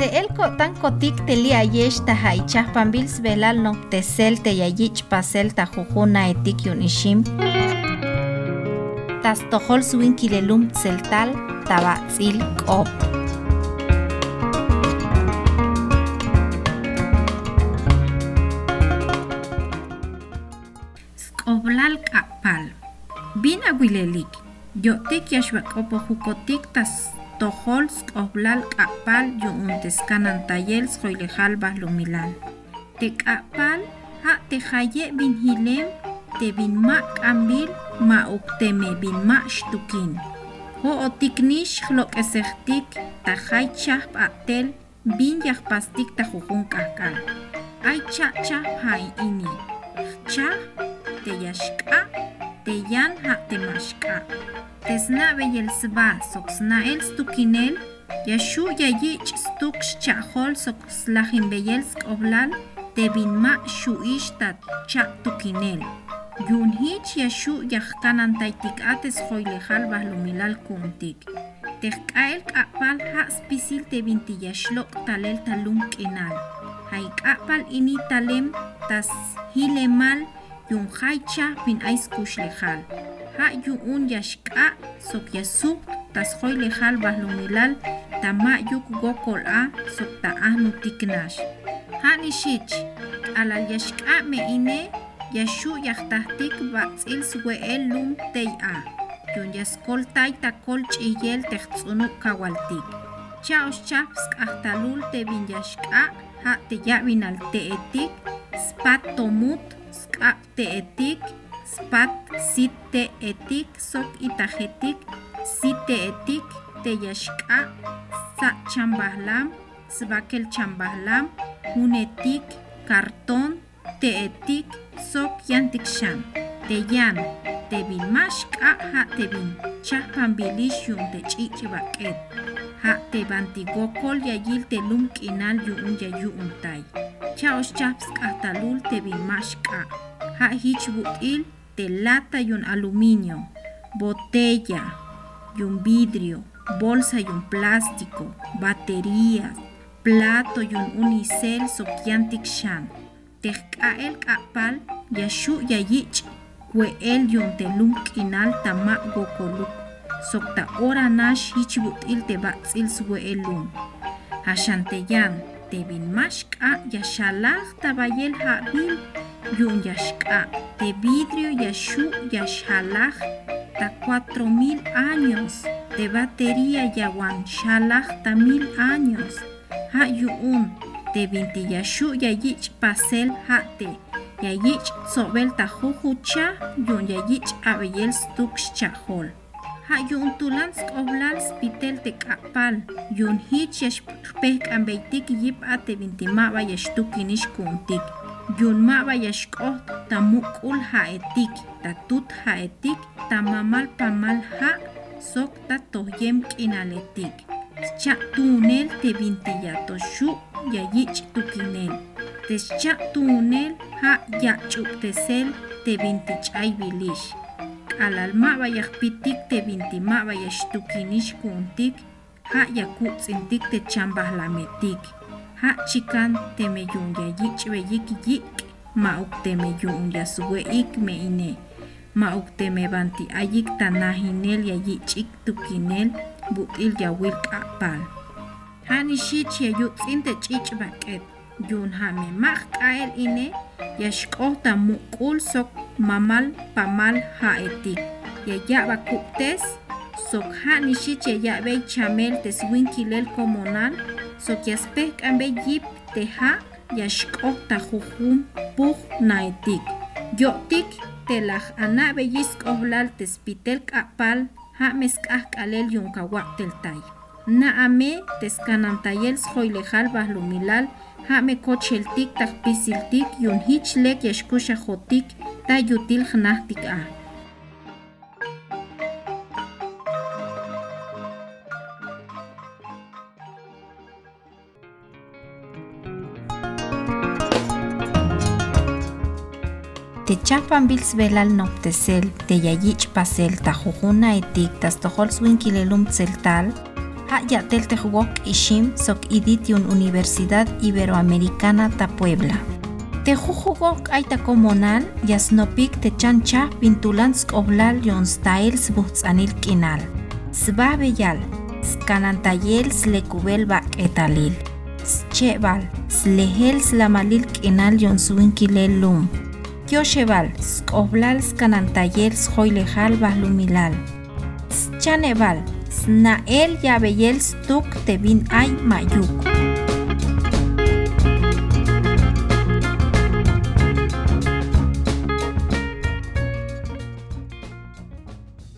Se el tan kotik teli ayesh ta haichah pambils velal no tesel te yayich pasel ta jujuna etik yun ishim. Tas tohol suin kilelum tseltal tabatzil kop. Skoblal kapal. Bin aguilelik. Yo tek yashbak opo jukotik tas tohol sk'oblal k'apal yu'untescanan tayel sqoylejal bajlumilal te k'apal ja' tejaye' binjilem te binma' k'ambil ma' ukteme binma' xtukin jo'otiknix jlok'esejtik tajay chaj b'a'tel bin yajpastik tajujun k'ajk'al ay cha'chaj jay ini. Chaj te yaxk'a' te yan ja' te maxk'a' tesna beyel sba sok snael stukinel yashu yayich stuk chahol sok slajin beyel skoblal tebin ma shuish tat cha tukinel yun hich yashu yahkanan taitik ates joylejal bahlumilal kuntik. Tehkael kapal ha spisil tebin tiyashlok talel talum kinal hay kapal ini talem tas hilemal yunqaycha min ayskush lejal ha'yu un yaxk'a soqyasuq tasqoy lejal bajlunilal tamayuk gokol'a soqta'aj nutiknax janixich k'alal yaxk'a me'ine yaxu' yajtajtik b'atz'il swe'el lum tey'a yun yaskol tay takol ch'iyel tejtz'unuk kawaltik cha'ox chaj sk'ajtalul tebin yaxk'a ja' teyab'inalte'etik spat tomut sk'ab te'etik spat site etik sok itajetik site etik teyashk'a sa chambahlam sbakel chambahlam hunetik karton teetik sok yantikshan teyan tebin mashk'a ha tebin chajpambilish yun tech'ichi b'ak'et ha tebantigokol yayil telum k'inal yu'un yayu'un tay cha'ox chap sk'ajtalul tebin mashk'a ha hich but'il de lata y un aluminio, botella y un vidrio, bolsa y un plástico, baterías, plato y un unicel sokiantik shan. Tejkael kapal yashu yayich kwe el yon telum kinal tama gokoluk. Sokta ora nash hichbut il te batzil swe elum. Hashanteyan tebin mashka yashalach tabayel habil yun yashka de vidrio yashu yashalaj ta cuatro mil años de batería yawan shalaj ta mil años. Ha yun de vinti yashu yayich pasel ha te yayich sobel ta jujucha yun yayich abeyel stuk chahol ha yun tulan skoblal spitel te kapal yun hich yashpeh ambeitik yip ate vinti maba yashtukinish kuntik yun maba yashk'oj tamuk'ul ha'etik tatut ha'etik tamamal pamal ha' sok ta tohyem k'inaletik cha' tunel tebintiya toshu' yayich tukinel. Tescha' tunel ha' yach'uktesel tebinti ch'ay bilish k'alal maba yajpitik tebinti maba yaxtukinish kuntik ha' yakutz'intik techambajlametik hà chikan teme yung ya yichwe yiki yik yik mau teme yung ya suwe ik me ine mau teme banti ayik tanajinel ya yichik tukinel butil ya wilk'apal janixich ya yutz'in tech'ich bak'et yun jame mak k'ael ine ya xk'oj mukul sok mamal pamal ha etik ya jak bakuk tes sok janixich ya ya'b'ej chamel tes kilel comunal sokiaspeh k'ambe yip teja yaxk'oj tajujum puj naitik yo'tik telaj ana' beyis k'ojlal tespitel k'apal ja' mesk'aj k'alel yunkawa' teltay na'ame teskanantayel sjoylejal bajlumilal ja' mekocheltik taj pisiltik yun hich lek yaxkux ajotik ta yutil jnaj tik'aj te chapan bils velal noptesel te yayich pasel ta jujuna etik tas tojol swinkilelum tseltal Ayatel Tehuok Ishim Sok Iditiun Universidad Iberoamericana ta Puebla. Tejujugok aita comunal yasnopik te chancha pintulans oblal yon styles butzanil kinal. Sbabeyal, skanantayel slekubel bak etalil. Schebal, slehel slamalil kinal yon suinkilel lum. Kyoshebal, skoblal skanantayel schoilejal bahlumilal. Chaneval, snael yabeyel stuk te bin ay mayuk.